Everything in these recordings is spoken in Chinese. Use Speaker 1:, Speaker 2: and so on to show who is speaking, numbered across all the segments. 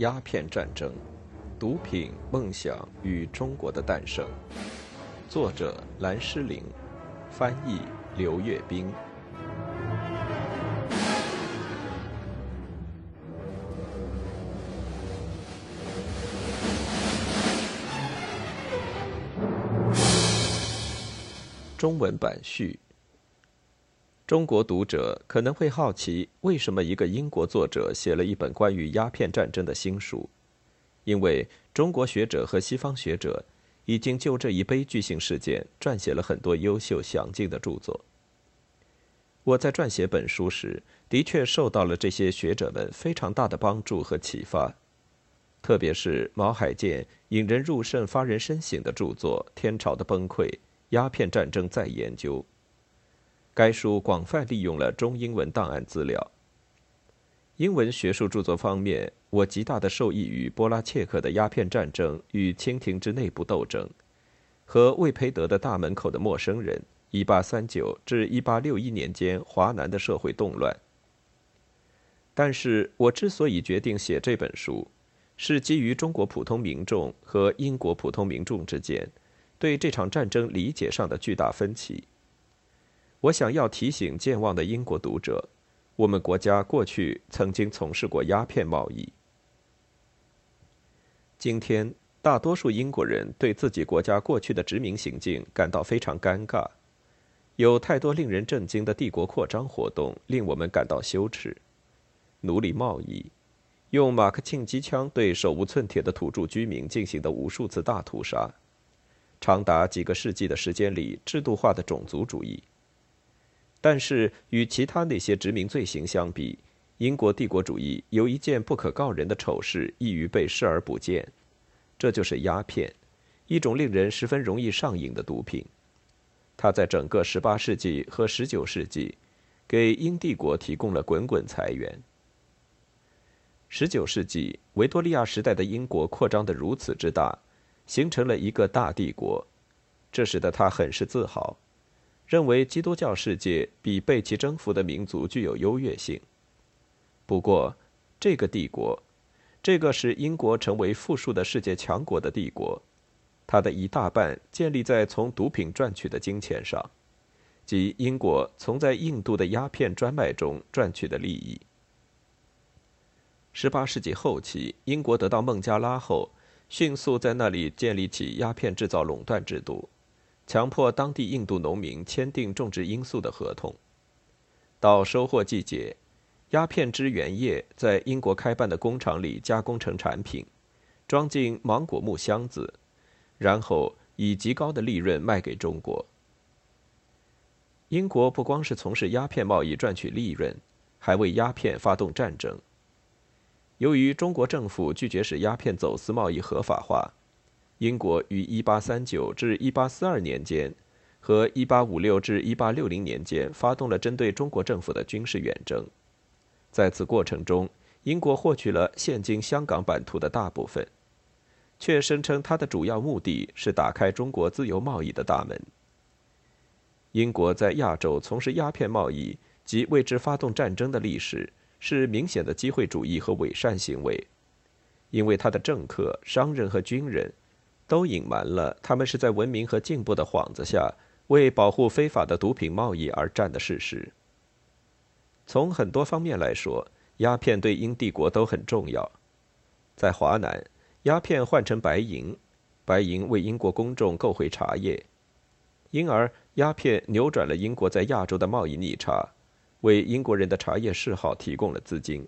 Speaker 1: 鸦片战争：毒品、梦想与中国的诞生。作者：蓝诗玲，翻译：刘月冰。中文版序。中国读者可能会好奇，为什么一个英国作者写了一本关于鸦片战争的新书？因为中国学者和西方学者已经就这一悲剧性事件撰写了很多优秀详尽的著作。我在撰写本书时，的确受到了这些学者们非常大的帮助和启发，特别是毛海健引人入胜、发人深省的著作《天朝的崩溃：鸦片战争再研究》。该书广泛利用了中英文档案资料。英文学术著作方面，我极大的受益于波拉切克的《鸦片战争与清廷之内部斗争》和魏培德的《大门口的陌生人》（1839 至1861年间华南的社会动乱）。但是我之所以决定写这本书，是基于中国普通民众和英国普通民众之间对这场战争理解上的巨大分歧。我想要提醒健忘的英国读者，我们国家过去曾经从事过鸦片贸易。今天，大多数英国人对自己国家过去的殖民行径感到非常尴尬，有太多令人震惊的帝国扩张活动令我们感到羞耻。奴隶贸易，用马克沁机枪对手无寸铁的土著居民进行的无数次大屠杀，长达几个世纪的时间里制度化的种族主义。但是与其他那些殖民罪行相比，英国帝国主义有一件不可告人的丑事易于被视而不见，这就是鸦片，一种令人十分容易上瘾的毒品。它在整个18世纪和19世纪，给英帝国提供了滚滚财源。19世纪维多利亚时代的英国扩张得如此之大，形成了一个大帝国，这使得他很是自豪。认为基督教世界比被其征服的民族具有优越性。不过，这个帝国，这个使英国成为富庶的世界强国的帝国，它的一大半建立在从毒品赚取的金钱上，即英国从在印度的鸦片专卖中赚取的利益。十八世纪后期，英国得到孟加拉后，迅速在那里建立起鸦片制造垄断制度。强迫当地印度农民签订种植罂粟的合同。到收获季节，鸦片汁原液在英国开办的工厂里加工成产品，装进芒果木箱子，然后以极高的利润卖给中国。英国不光是从事鸦片贸易赚取利润，还为鸦片发动战争。由于中国政府拒绝使鸦片走私贸易合法化。英国于1839至1842年间和1856至1860年间发动了针对中国政府的军事远征，在此过程中，英国获取了现今香港版图的大部分，却声称它的主要目的是打开中国自由贸易的大门。英国在亚洲从事鸦片贸易及为之发动战争的历史，是明显的机会主义和伪善行为，因为他的政客、商人和军人。都隐瞒了他们是在文明和进步的幌子下，为保护非法的毒品贸易而战的事实。从很多方面来说，鸦片对英帝国都很重要。在华南，鸦片换成白银，白银为英国公众购回茶叶，因而鸦片扭转了英国在亚洲的贸易逆差，为英国人的茶叶嗜好提供了资金。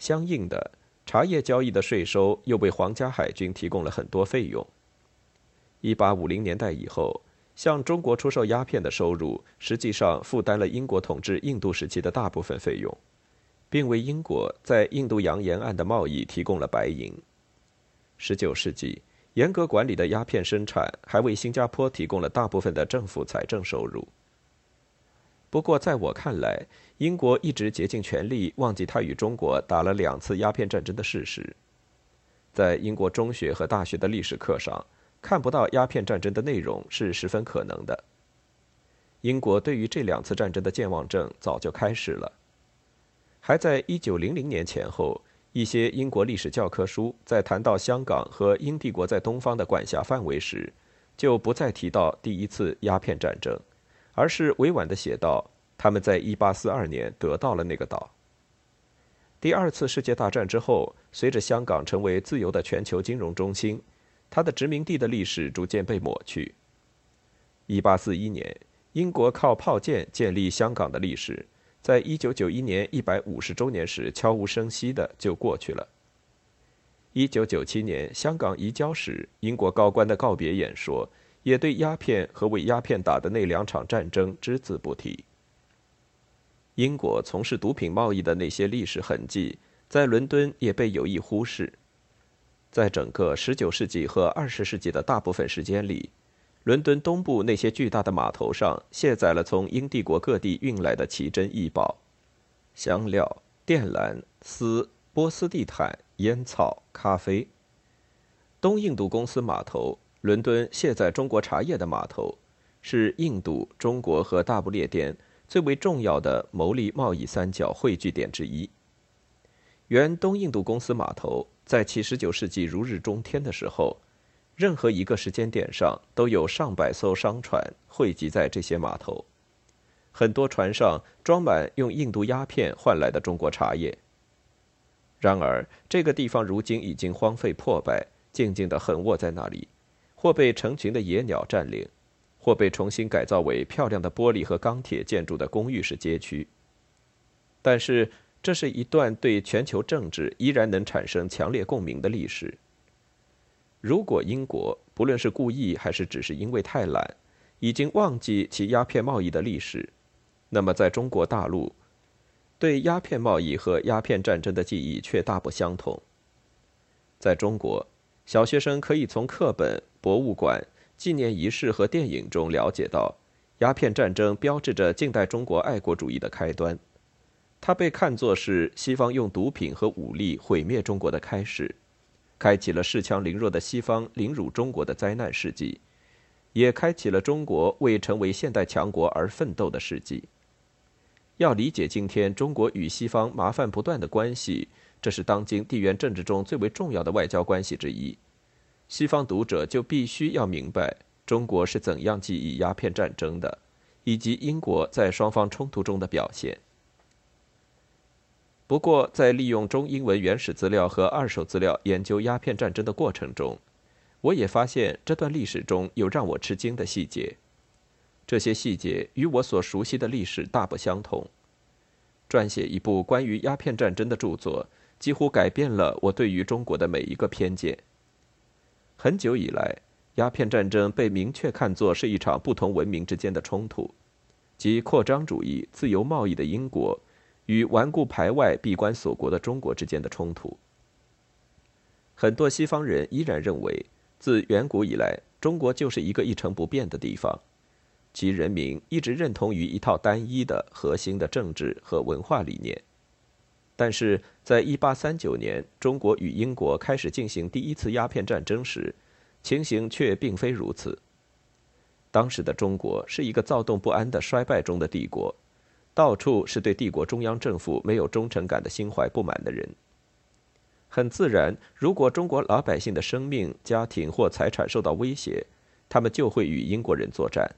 Speaker 1: 相应的。茶叶交易的税收又为皇家海军提供了很多费用。一八五零年代以后，向中国出售鸦片的收入实际上负担了英国统治印度时期的大部分费用，并为英国在印度洋沿岸的贸易提供了白银。十九世纪，严格管理的鸦片生产还为新加坡提供了大部分的政府财政收入。不过，在我看来，英国一直竭尽全力忘记他与中国打了两次鸦片战争的事实。在英国中学和大学的历史课上，看不到鸦片战争的内容是十分可能的。英国对于这两次战争的健忘症早就开始了。还在1900年前后，一些英国历史教科书在谈到香港和英帝国在东方的管辖范围时，就不再提到第一次鸦片战争，而是委婉地写道：“他们在1842年得到了那个岛。”第二次世界大战之后，随着香港成为自由的全球金融中心，它的殖民地的历史逐渐被抹去。1841年，英国靠炮舰建立香港的历史，在1991年150周年时悄无声息的就过去了。1997年香港移交时，英国高官的告别演说也对鸦片和为鸦片打的那两场战争只字不提。英国从事毒品贸易的那些历史痕迹，在伦敦也被有意忽视。在整个19世纪和20世纪的大部分时间里，伦敦东部那些巨大的码头上卸载了从英帝国各地运来的奇珍异宝：香料、靛蓝、丝、波斯地毯、烟草、咖啡。东印度公司码头，伦敦卸载中国茶叶的码头，是印度、中国和大不列颠。最为重要的牟利贸易三角汇聚点之一。原东印度公司码头在其19世纪如日中天的时候，任何一个时间点上都有上百艘商船汇集在这些码头，很多船上装满用印度鸦片换来的中国茶叶。然而，这个地方如今已经荒废破败，静静地横卧在那里，或被成群的野鸟占领。或被重新改造为漂亮的玻璃和钢铁建筑的公寓式街区。但是，这是一段对全球政治依然能产生强烈共鸣的历史。如果英国不论是故意还是只是因为太懒，已经忘记其鸦片贸易的历史，那么在中国大陆，对鸦片贸易和鸦片战争的记忆却大不相同。在中国，小学生可以从课本、博物馆。纪念仪式和电影中了解到，鸦片战争标志着近代中国爱国主义的开端，它被看作是西方用毒品和武力毁灭中国的开始，开启了恃强凌弱的西方凌辱中国的灾难世纪，也开启了中国为成为现代强国而奋斗的世纪。要理解今天中国与西方麻烦不断的关系，这是当今地缘政治中最为重要的外交关系之一。西方读者就必须要明白中国是怎样记忆鸦片战争的，以及英国在双方冲突中的表现。不过，在利用中英文原始资料和二手资料研究鸦片战争的过程中，我也发现这段历史中有让我吃惊的细节。这些细节与我所熟悉的历史大不相同。撰写一部关于鸦片战争的著作，几乎改变了我对于中国的每一个偏见。很久以来，鸦片战争被明确看作是一场不同文明之间的冲突，即扩张主义、自由贸易的英国与顽固排外、闭关锁国的中国之间的冲突。很多西方人依然认为，自远古以来，中国就是一个一成不变的地方，其人民一直认同于一套单一的核心的政治和文化理念。但是在1839年，中国与英国开始进行第一次鸦片战争时，情形却并非如此。当时的中国是一个躁动不安的衰败中的帝国，到处是对帝国中央政府没有忠诚感的心怀不满的人。很自然，如果中国老百姓的生命、家庭或财产受到威胁，他们就会与英国人作战。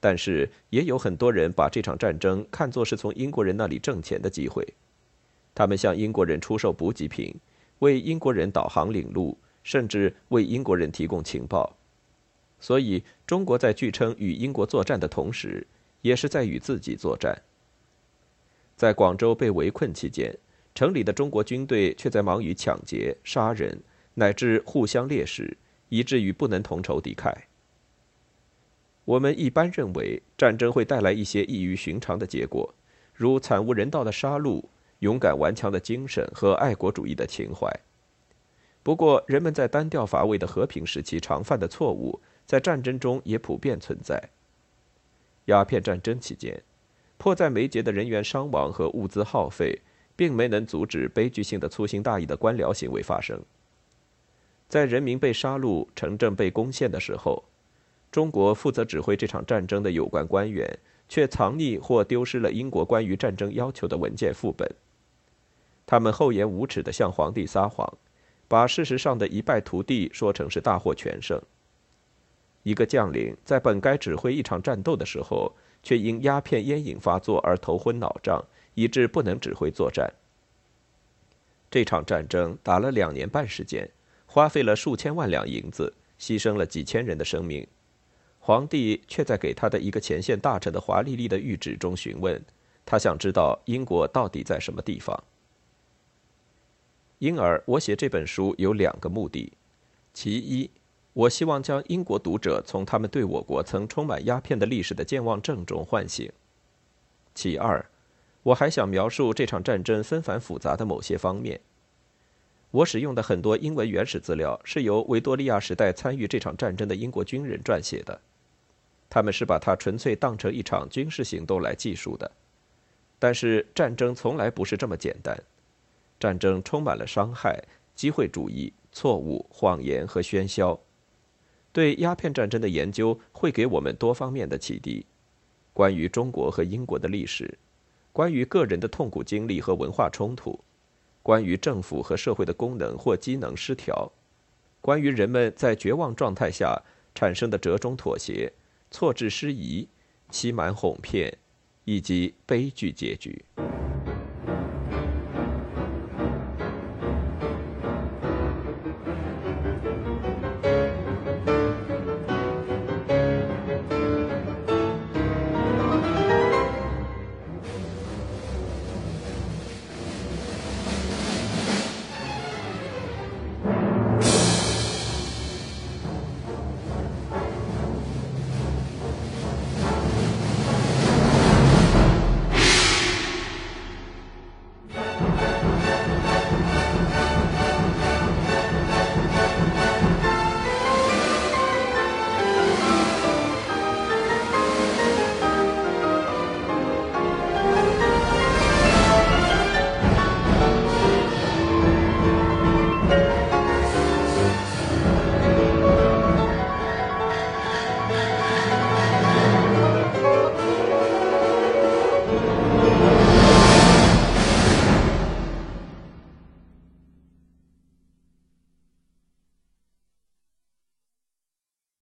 Speaker 1: 但是，也有很多人把这场战争看作是从英国人那里挣钱的机会。他们向英国人出售补给品，为英国人导航领路，甚至为英国人提供情报。所以，中国在据称与英国作战的同时，也是在与自己作战。在广州被围困期间，城里的中国军队却在忙于抢劫、杀人，乃至互相猎食，以至于不能同仇敌忾。我们一般认为，战争会带来一些异于寻常的结果，如惨无人道的杀戮。勇敢顽强的精神和爱国主义的情怀。不过，人们在单调乏味的和平时期常犯的错误，在战争中也普遍存在。鸦片战争期间，迫在眉睫的人员伤亡和物资耗费，并没能阻止悲剧性的粗心大意的官僚行为发生。在人民被杀戮、城镇被攻陷的时候，中国负责指挥这场战争的有关官员却藏匿或丢失了英国关于战争要求的文件副本。他们厚颜无耻地向皇帝撒谎，把事实上的一败涂地说成是大获全胜。一个将领在本该指挥一场战斗的时候，却因鸦片烟瘾发作而头昏脑胀，以致不能指挥作战。这场战争打了两年半时间，花费了数千万两银子，牺牲了几千人的生命。皇帝却在给他的一个前线大臣的华丽丽的谕旨中询问，他想知道英国到底在什么地方。因而，我写这本书有两个目的：其一，我希望将英国读者从他们对我国曾充满鸦片的历史的健忘症中唤醒。其二，我还想描述这场战争纷繁复杂的某些方面。我使用的很多英文原始资料是由维多利亚时代参与这场战争的英国军人撰写的，他们是把它纯粹当成一场军事行动来记述的。但是战争从来不是这么简单，战争充满了伤害、机会主义、错误、谎言和喧嚣。对鸦片战争的研究会给我们多方面的启迪，关于中国和英国的历史，关于个人的痛苦经历和文化冲突，关于政府和社会的功能或机能失调，关于人们在绝望状态下产生的折中妥协、错置失宜、欺瞒哄骗，以及悲剧结局。